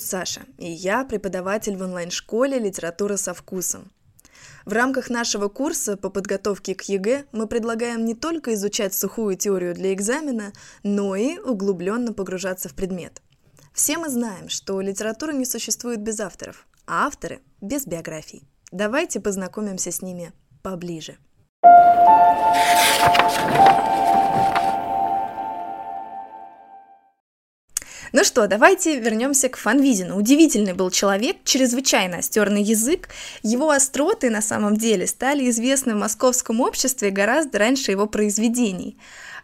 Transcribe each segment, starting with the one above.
Зовут Саша, и я преподаватель в онлайн-школе «Литература со вкусом». В рамках нашего курса по подготовке к ЕГЭ мы предлагаем не только изучать сухую теорию для экзамена, но и углубленно погружаться в предмет. Все мы знаем, что литература не существует без авторов, а авторы – без биографий. Давайте познакомимся с ними поближе. Что, давайте вернемся к Фанвизину. Удивительный был человек, чрезвычайно остерный язык. Его остроты на самом деле стали известны в московском обществе гораздо раньше его произведений.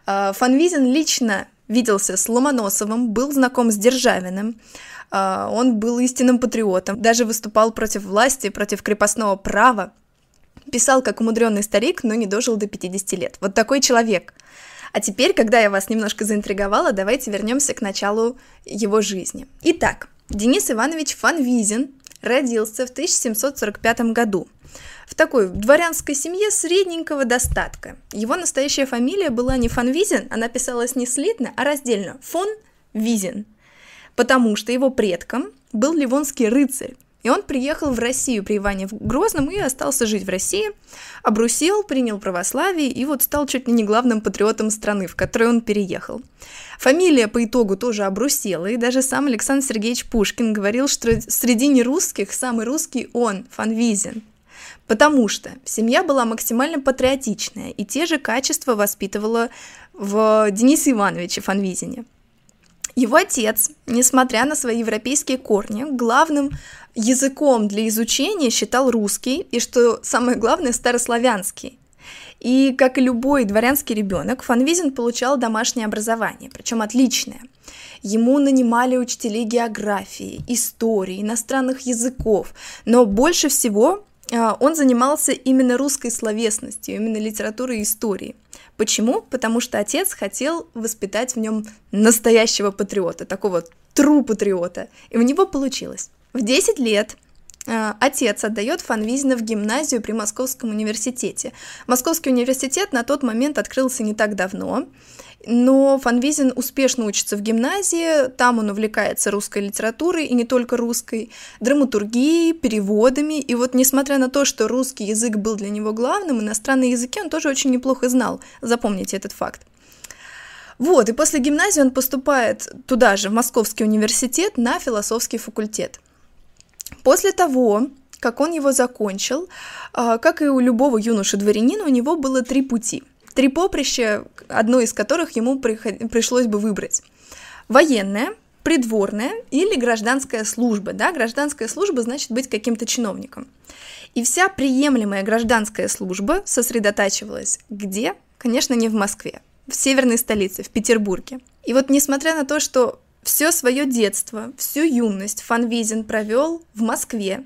А, Фанвизин лично виделся с Ломоносовым, был знаком с Державиным, а, он был истинным патриотом, даже выступал против власти, против крепостного права, писал как умудренный старик, но не дожил до 50 лет. Вот такой человек – а теперь, когда я вас немножко заинтриговала, давайте вернемся к началу его жизни. Итак, Денис Иванович Фанвизин родился в 1745 году в такой дворянской семье средненького достатка. Его настоящая фамилия была не Фанвизин, она писалась не слитно, а раздельно – фон Визин, потому что его предком был ливонский рыцарь, и он приехал в Россию при Иване Грозном и остался жить в России, обрусел, принял православие и вот стал чуть ли не главным патриотом страны, в которой он переехал. Фамилия по итогу тоже обрусела, и даже сам Александр Сергеевич Пушкин говорил, что среди нерусских самый русский он, Фанвизин. Потому что семья была максимально патриотичная, и те же качества воспитывала в Денисе Ивановиче Фанвизине – его отец, несмотря на свои европейские корни, главным языком для изучения считал русский и, что самое главное, старославянский. И, как и любой дворянский ребенок, Фанвизин получал домашнее образование, причем отличное. Ему нанимали учителей географии, истории, иностранных языков, но больше всего а, он занимался именно русской словесностью, именно литературой и историей. Почему? Потому что отец хотел воспитать в нем настоящего патриота, такого тру патриота, и у него получилось. В 10 лет отец отдает Фанвизина в гимназию при Московском университете. Московский университет на тот момент открылся не так давно, но Фанвизин успешно учится в гимназии, там он увлекается русской литературой, и не только русской, драматургией, переводами, и вот несмотря на то, что русский язык был для него главным, иностранные языки он тоже очень неплохо знал, запомните этот факт. Вот, и после гимназии он поступает туда же, в Московский университет, на философский факультет. После того, как он его закончил, а, как и у любого юноши-дворянина, у него было три пути. Три поприща, одно из которых ему пришлось бы выбрать. Военная, придворная или гражданская служба. Да? Гражданская служба значит быть каким-то чиновником. И вся приемлемая гражданская служба сосредотачивалась где? Конечно, не в Москве, в северной столице, в Петербурге. И вот несмотря на то, что все свое детство, всю юность Фанвизин провел в Москве,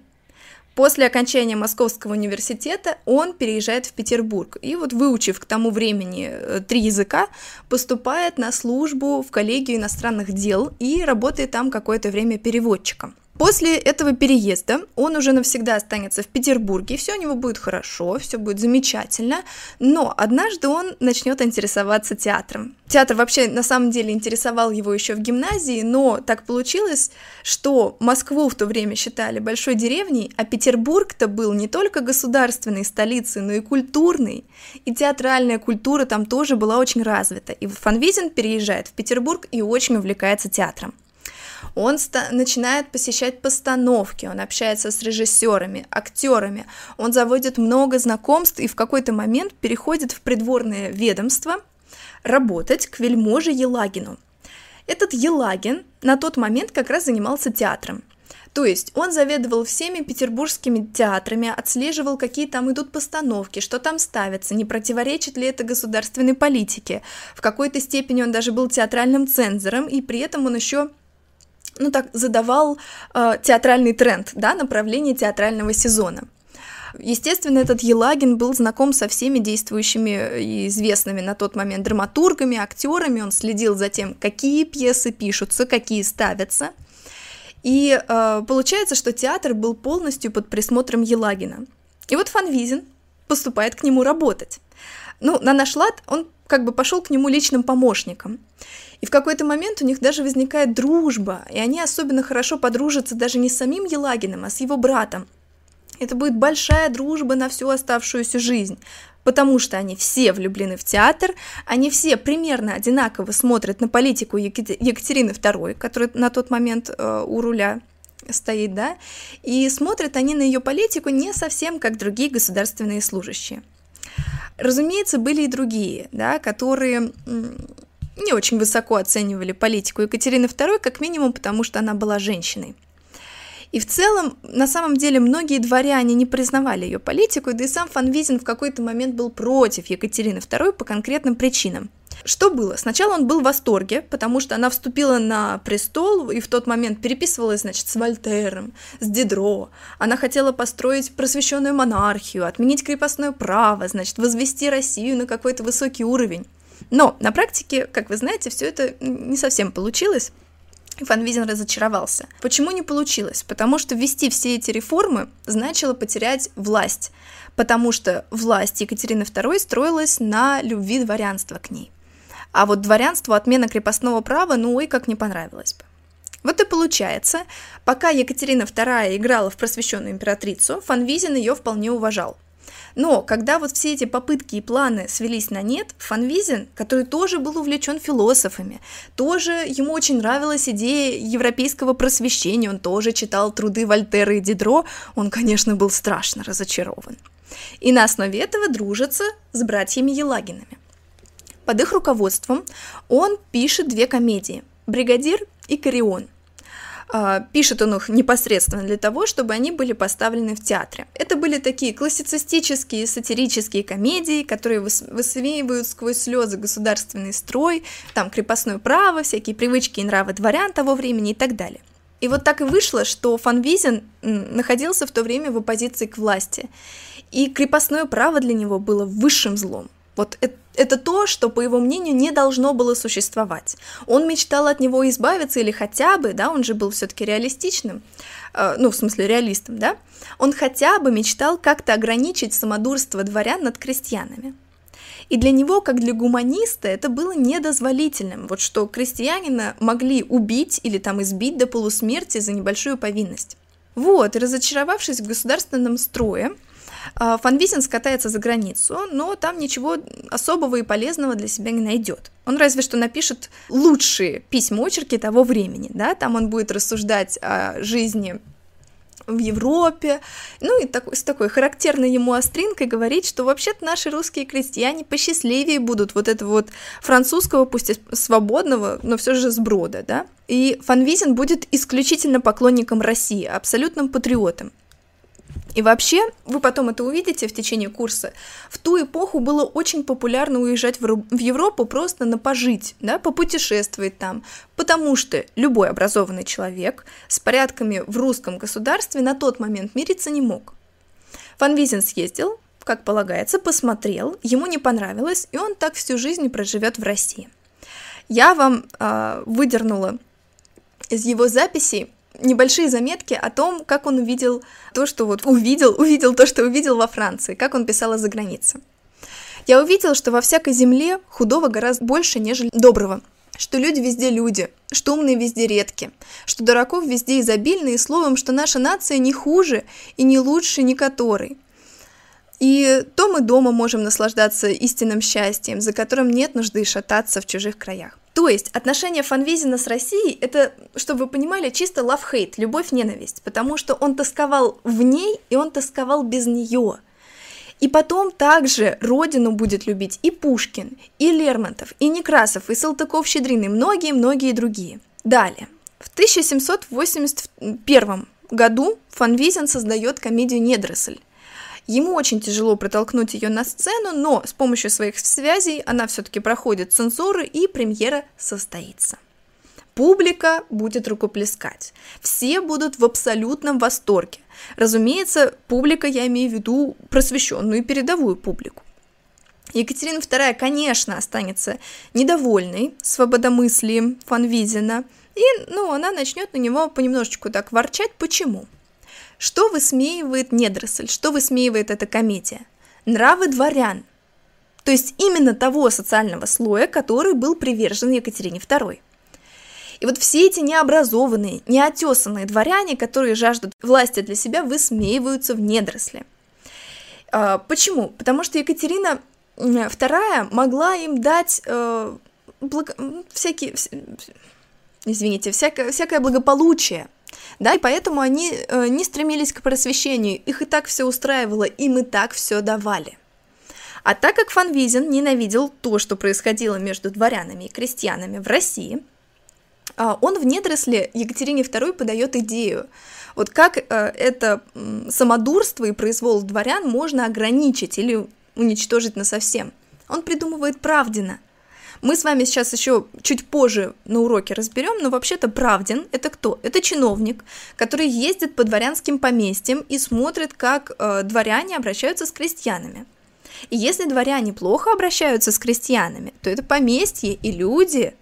После окончания Московского университета он переезжает в Петербург и вот выучив к тому времени э, три языка, поступает на службу в коллегию иностранных дел и работает там какое-то время переводчиком. После этого переезда он уже навсегда останется в Петербурге, все у него будет хорошо, все будет замечательно, но однажды он начнет интересоваться театром. Театр вообще на самом деле интересовал его еще в гимназии, но так получилось, что Москву в то время считали большой деревней, а Петербург-то был не только государственной столицей, но и культурной, и театральная культура там тоже была очень развита. И Фанвизин переезжает в Петербург и очень увлекается театром. Он начинает посещать постановки, он общается с режиссерами, актерами, он заводит много знакомств и в какой-то момент переходит в придворное ведомство работать к вельможе Елагину. Этот Елагин на тот момент как раз занимался театром. То есть он заведовал всеми петербургскими театрами, отслеживал, какие там идут постановки, что там ставится, не противоречит ли это государственной политике. В какой-то степени он даже был театральным цензором, и при этом он еще ну так, задавал э, театральный тренд, да, направление театрального сезона. Естественно, этот Елагин был знаком со всеми действующими и известными на тот момент драматургами, актерами, он следил за тем, какие пьесы пишутся, какие ставятся. И э, получается, что театр был полностью под присмотром Елагина. И вот Фанвизин поступает к нему работать. Ну, на наш лад он как бы пошел к нему личным помощником. И в какой-то момент у них даже возникает дружба, и они особенно хорошо подружатся даже не с самим Елагиным, а с его братом. Это будет большая дружба на всю оставшуюся жизнь, потому что они все влюблены в театр, они все примерно одинаково смотрят на политику Екатерины II, которая на тот момент э, у руля стоит, да, и смотрят они на ее политику не совсем как другие государственные служащие. Разумеется, были и другие, да, которые не очень высоко оценивали политику Екатерины II, как минимум потому, что она была женщиной. И в целом, на самом деле, многие дворяне не признавали ее политику, да и сам Фанвизин в какой-то момент был против Екатерины II по конкретным причинам. Что было? Сначала он был в восторге, потому что она вступила на престол и в тот момент переписывалась, значит, с Вольтером, с Дидро. Она хотела построить просвещенную монархию, отменить крепостное право, значит, возвести Россию на какой-то высокий уровень. Но на практике, как вы знаете, все это не совсем получилось. Фан Визин разочаровался. Почему не получилось? Потому что ввести все эти реформы значило потерять власть, потому что власть Екатерины II строилась на любви дворянства к ней. А вот дворянству отмена крепостного права, ну ой, как не понравилось бы. Вот и получается, пока Екатерина II играла в просвещенную императрицу, Фан Визин ее вполне уважал. Но когда вот все эти попытки и планы свелись на нет, Фанвизин, который тоже был увлечен философами, тоже ему очень нравилась идея европейского просвещения, он тоже читал труды Вольтера и Дидро, он, конечно, был страшно разочарован. И на основе этого дружится с братьями Елагинами. Под их руководством он пишет две комедии «Бригадир» и «Корион», а, пишет он их непосредственно для того, чтобы они были поставлены в театре. Это были такие классицистические сатирические комедии, которые высмеивают сквозь слезы государственный строй, там крепостное право, всякие привычки и нравы дворян того времени и так далее. И вот так и вышло, что Фанвизин находился в то время в оппозиции к власти, и крепостное право для него было высшим злом. Вот это, это то, что, по его мнению, не должно было существовать. Он мечтал от него избавиться или хотя бы, да, он же был все-таки реалистичным, э, ну, в смысле, реалистом, да, он хотя бы мечтал как-то ограничить самодурство дворян над крестьянами. И для него, как для гуманиста, это было недозволительным, вот что крестьянина могли убить или там избить до полусмерти за небольшую повинность. Вот, разочаровавшись в государственном строе, а, Фанвизин скатается за границу, но там ничего особого и полезного для себя не найдет. Он разве что напишет лучшие письма-очерки того времени, да, там он будет рассуждать о жизни в Европе, ну и так, с такой характерной ему остринкой говорить, что вообще-то наши русские крестьяне посчастливее будут вот этого вот французского, пусть и свободного, но все же сброда, да. И Фанвизин будет исключительно поклонником России, абсолютным патриотом. И вообще, вы потом это увидите в течение курса, в ту эпоху было очень популярно уезжать в, Европу просто на пожить, да, попутешествовать там, потому что любой образованный человек с порядками в русском государстве на тот момент мириться не мог. Фан Визин съездил, как полагается, посмотрел, ему не понравилось, и он так всю жизнь проживет в России. Я вам э, выдернула из его записей небольшие заметки о том, как он увидел то, что вот увидел, увидел то, что увидел во Франции, как он писал за границы. Я увидел, что во всякой земле худого гораздо больше, нежели доброго, что люди везде люди, что умные везде редки, что дураков везде изобильно, и словом, что наша нация не хуже и не лучше ни которой. И то мы дома можем наслаждаться истинным счастьем, за которым нет нужды шататься в чужих краях. То есть отношения Фанвизина с Россией это, чтобы вы понимали, чисто love-hate, любовь-ненависть, потому что он тосковал в ней, и он тосковал без нее. И потом также родину будет любить и Пушкин, и Лермонтов, и Некрасов, и Салтыков-Щедрин, и многие-многие другие. Далее. В 1781 году Фанвизин создает комедию «Недросль», Ему очень тяжело протолкнуть ее на сцену, но с помощью своих связей она все-таки проходит цензуры и премьера состоится. Публика будет рукоплескать. Все будут в абсолютном восторге. Разумеется, публика, я имею в виду просвещенную передовую публику. Екатерина II, конечно, останется недовольной свободомыслием Фанвизина, и, ну, она начнет на него понемножечку так ворчать. Почему? Что высмеивает недоросль? Что высмеивает эта комедия? Нравы дворян. то есть именно того социального слоя, который был привержен Екатерине II. И вот все эти необразованные, неотесанные дворяне, которые жаждут власти для себя, высмеиваются в недоросли. А, почему? Потому что Екатерина II могла им дать э, благо... всякие, извините, всякое, всякое благополучие, да, и поэтому они э, не стремились к просвещению, их и так все устраивало, и так все давали. А так как Фанвизин ненавидел то, что происходило между дворянами и крестьянами в России, а, он в недоросле Екатерине II подает идею, вот как э, это самодурство и произвол дворян можно ограничить или уничтожить насовсем. Он придумывает Правдина. Мы с вами сейчас еще чуть позже на уроке разберем, но вообще-то Правдин – это кто? Это чиновник, который ездит по дворянским поместьям и смотрит, как э, дворяне обращаются с крестьянами. И если дворяне плохо обращаются с крестьянами, то это поместье и люди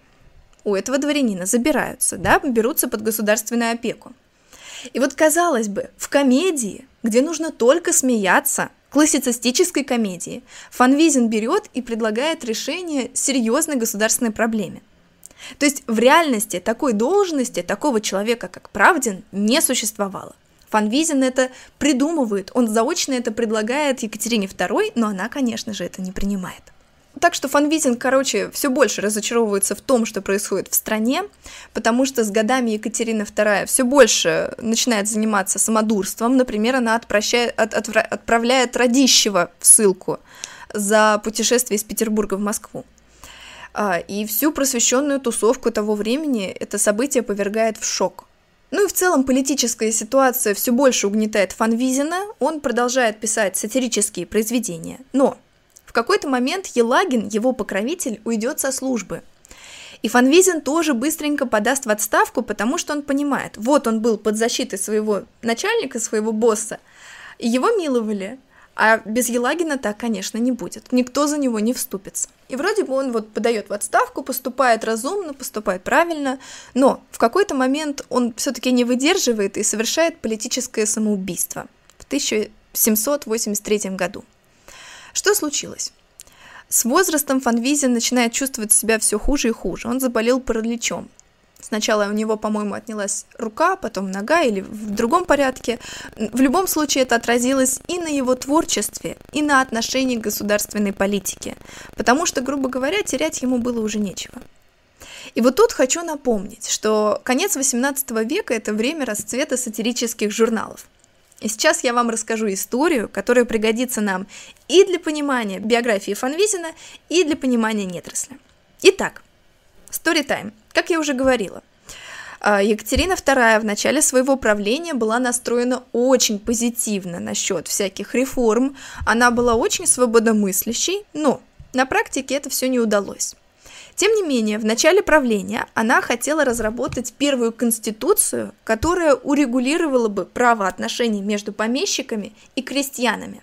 у этого дворянина забираются, да, берутся под государственную опеку. И вот казалось бы, в комедии, где нужно только смеяться, классицистической комедии, Фанвизин берет и предлагает решение серьезной государственной проблеме. То есть в реальности такой должности, такого человека, как Правдин, не существовало. Фанвизин это придумывает, он заочно это предлагает Екатерине II, но она, конечно же, это не принимает. Так что Фанвизин, короче, все больше разочаровывается в том, что происходит в стране, потому что с годами Екатерина II все больше начинает заниматься самодурством. Например, она отправляет, от, от, отправляет Радищева в ссылку за путешествие из Петербурга в Москву. А, и всю просвещенную тусовку того времени это событие повергает в шок. Ну и в целом политическая ситуация все больше угнетает Фанвизина, он продолжает писать сатирические произведения, но в какой-то момент Елагин, его покровитель, уйдет со службы. И Фанвизин тоже быстренько подаст в отставку, потому что он понимает, вот он был под защитой своего начальника, своего босса, и его миловали, а без Елагина так, конечно, не будет. Никто за него не вступится. И вроде бы он вот подает в отставку, поступает разумно, поступает правильно, но в какой-то момент он все-таки не выдерживает и совершает политическое самоубийство в 1783 году. Что случилось? С возрастом Фанвизин начинает чувствовать себя все хуже и хуже. Он заболел параличом. Сначала у него, по-моему, отнялась рука, потом нога или в другом порядке. В любом случае это отразилось и на его творчестве, и на отношении к государственной политике, потому что, грубо говоря, терять ему было уже нечего. И вот тут хочу напомнить, что конец XVIII века – это время расцвета сатирических журналов – и сейчас я вам расскажу историю, которая пригодится нам и для понимания биографии Фанвизина, и для понимания недоросля. Итак, story time. Как я уже говорила, а, Екатерина II в начале своего правления была настроена очень позитивно насчет всяких реформ, она была очень свободомыслящей, но на практике это все не удалось. Тем не менее, в начале правления она хотела разработать первую конституцию, которая урегулировала бы правоотношения между помещиками и крестьянами.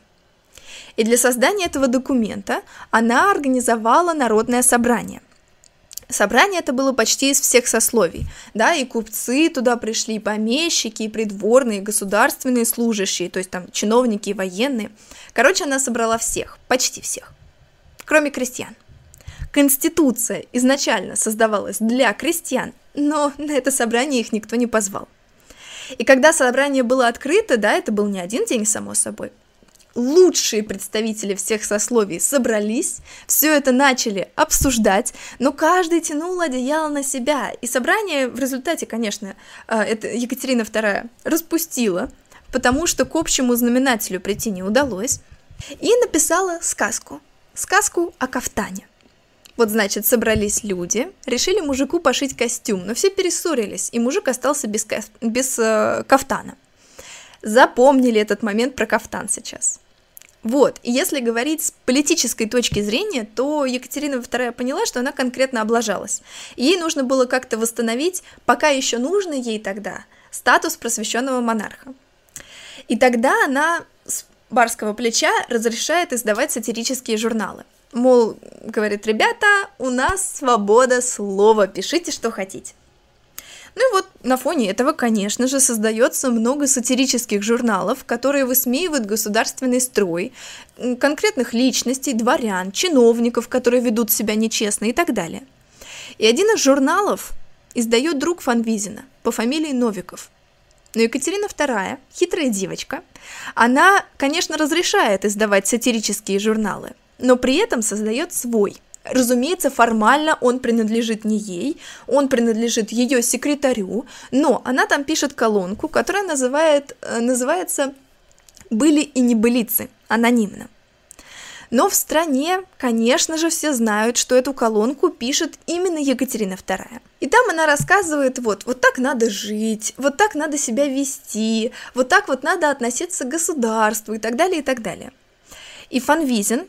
И для создания этого документа она организовала народное собрание. Собрание это было почти из всех сословий, да, и купцы туда пришли, и помещики, и придворные, и государственные служащие, то есть там чиновники и военные. Короче, она собрала всех, почти всех, кроме крестьян. Конституция изначально создавалась для крестьян, но на это собрание их никто не позвал. И когда собрание было открыто, да, это был не один день, само собой, лучшие представители всех сословий собрались, все это начали обсуждать, но каждый тянул одеяло на себя, и собрание в результате, конечно, э, это Екатерина II распустила, потому что к общему знаменателю прийти не удалось, и написала сказку, сказку о кафтане – вот, значит, собрались люди, решили мужику пошить костюм, но все перессорились, и мужик остался без, ка- без э, кафтана. Запомнили этот момент про кафтан сейчас. Вот, и если говорить с политической точки зрения, то Екатерина II поняла, что она конкретно облажалась. Ей нужно было как-то восстановить, пока еще нужно ей тогда, статус просвещенного монарха. И тогда она с барского плеча разрешает издавать сатирические журналы – Мол, говорит, ребята, у нас свобода слова, пишите, что хотите. Ну и вот на фоне этого, конечно же, создается много сатирических журналов, которые высмеивают государственный строй, конкретных личностей, дворян, чиновников, которые ведут себя нечестно и так далее. И один из журналов издает друг Фанвизина по фамилии Новиков. Но Екатерина II, хитрая девочка, она, конечно, разрешает издавать сатирические журналы, но при этом создает свой – Разумеется, формально он принадлежит не ей, он принадлежит ее секретарю, но она там пишет колонку, которая называет, э, называется «Были и небылицы», анонимно. Но в стране, конечно же, все знают, что эту колонку пишет именно Екатерина II. И там она рассказывает, вот, вот так надо жить, вот так надо себя вести, вот так вот надо относиться к государству и так далее, и так далее. И Фанвизин,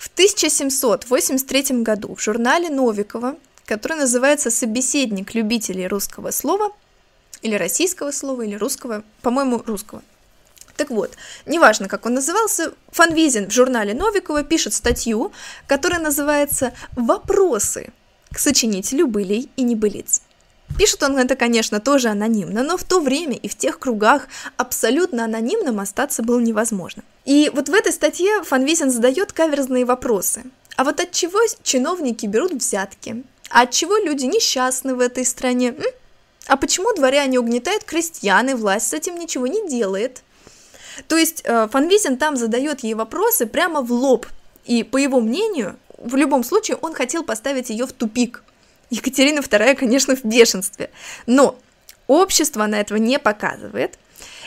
в 1783 году в журнале Новикова, который называется «Собеседник любителей русского слова», или российского слова, или русского, по-моему, русского. Так вот, неважно, как он назывался, Фанвизин в журнале Новикова пишет статью, которая называется «Вопросы к сочинителю былей и небылиц». Пишет он это, конечно, тоже анонимно, но в то время и в тех кругах абсолютно анонимным остаться было невозможно. И вот в этой статье Фанвизин задает каверзные вопросы. А вот от чего чиновники берут взятки? А от чего люди несчастны в этой стране? М? А почему дворяне угнетают крестьян, и власть с этим ничего не делает? То есть э, Фанвизин там задает ей вопросы прямо в лоб. И по его мнению, в любом случае он хотел поставить ее в тупик. Екатерина II, конечно, в бешенстве. Но общество она этого не показывает.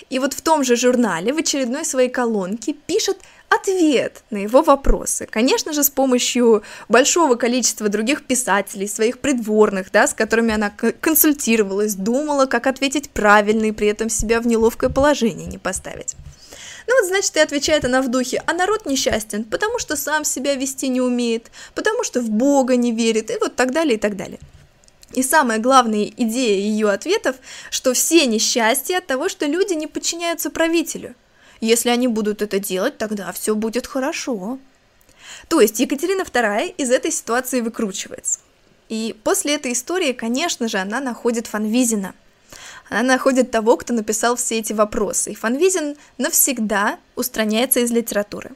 И вот в том же журнале в очередной своей колонке пишет ответ на его вопросы. Конечно же, с помощью большого количества других писателей, своих придворных, да, с которыми она консультировалась, думала, как ответить правильно и при этом себя в неловкое положение не поставить. Ну вот, значит, и отвечает она в духе, а народ несчастен, потому что сам себя вести не умеет, потому что в Бога не верит, и вот так далее, и так далее. И самая главная идея ее ответов, что все несчастья от того, что люди не подчиняются правителю. Если они будут это делать, тогда все будет хорошо. То есть Екатерина II из этой ситуации выкручивается. И после этой истории, конечно же, она находит Фанвизина – она находит того, кто написал все эти вопросы, и Фанвизин навсегда устраняется из литературы.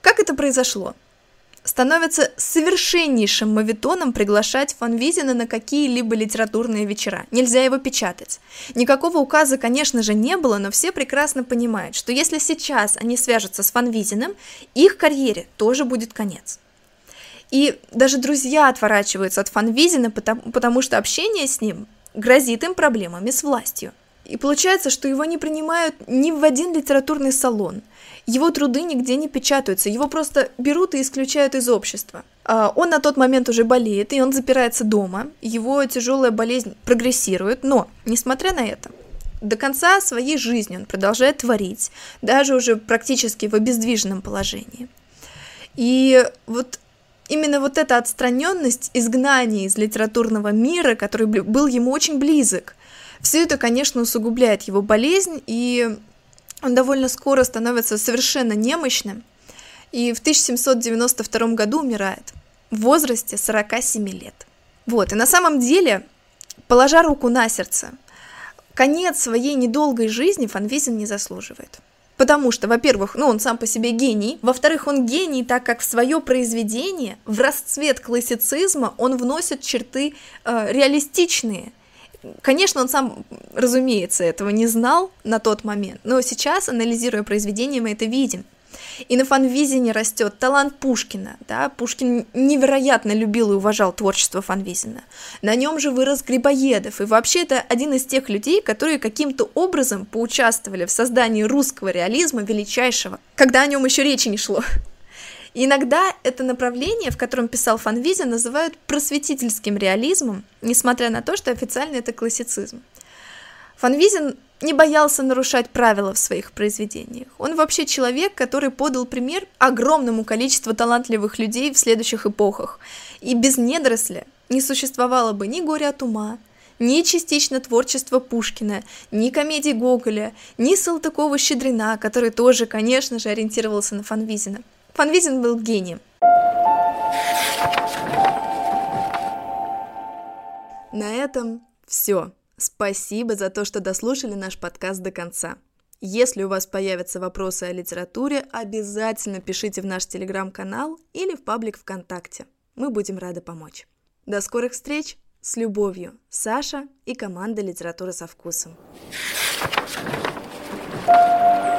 Как это произошло? Становится совершеннейшим мавитоном приглашать Фанвизина на какие-либо литературные вечера. Нельзя его печатать. Никакого указа, конечно же, не было, но все прекрасно понимают, что если сейчас они свяжутся с Фанвизиным, их карьере тоже будет конец. И даже друзья отворачиваются от Фанвизина, потому, потому что общение с ним грозит им проблемами с властью. И получается, что его не принимают ни в один литературный салон. Его труды нигде не печатаются, его просто берут и исключают из общества. А, он на тот момент уже болеет, и он запирается дома. Его тяжелая болезнь прогрессирует, но, несмотря на это, до конца своей жизни он продолжает творить, даже уже практически в обездвиженном положении. И вот именно вот эта отстраненность, изгнание из литературного мира, который был ему очень близок, все это, конечно, усугубляет его болезнь, и он довольно скоро становится совершенно немощным, и в 1792 году умирает в возрасте 47 лет. Вот, и на самом деле, положа руку на сердце, конец своей недолгой жизни Фанвизин не заслуживает. Потому что, во-первых, ну, он сам по себе гений, во-вторых, он гений, так как в свое произведение, в расцвет классицизма, он вносит черты э, реалистичные. Конечно, он сам, разумеется, этого не знал на тот момент, но сейчас, анализируя произведение, мы это видим. И на фанвизине растет талант Пушкина. Да? Пушкин невероятно любил и уважал творчество фанвизина. На нем же вырос Грибоедов. И вообще это один из тех людей, которые каким-то образом поучаствовали в создании русского реализма величайшего, когда о нем еще речи не шло. Иногда это направление, в котором писал Фанвизин, называют просветительским реализмом, несмотря на то, что официально это классицизм. Фанвизин не боялся нарушать правила в своих произведениях. Он вообще человек, который подал пример огромному количеству талантливых людей в следующих эпохах. И без недоросля не существовало бы ни горя от ума, ни частично творчества Пушкина, ни комедий Гоголя, ни Салтыкова-Щедрина, который тоже, конечно же, ориентировался на Фанвизина. Фанвизин был гением. На этом все. Спасибо за то, что дослушали наш подкаст до конца. Если у вас появятся вопросы о литературе, обязательно пишите в наш телеграм-канал или в паблик ВКонтакте. Мы будем рады помочь. До скорых встреч! С любовью, Саша и команда «Литература со вкусом». thank you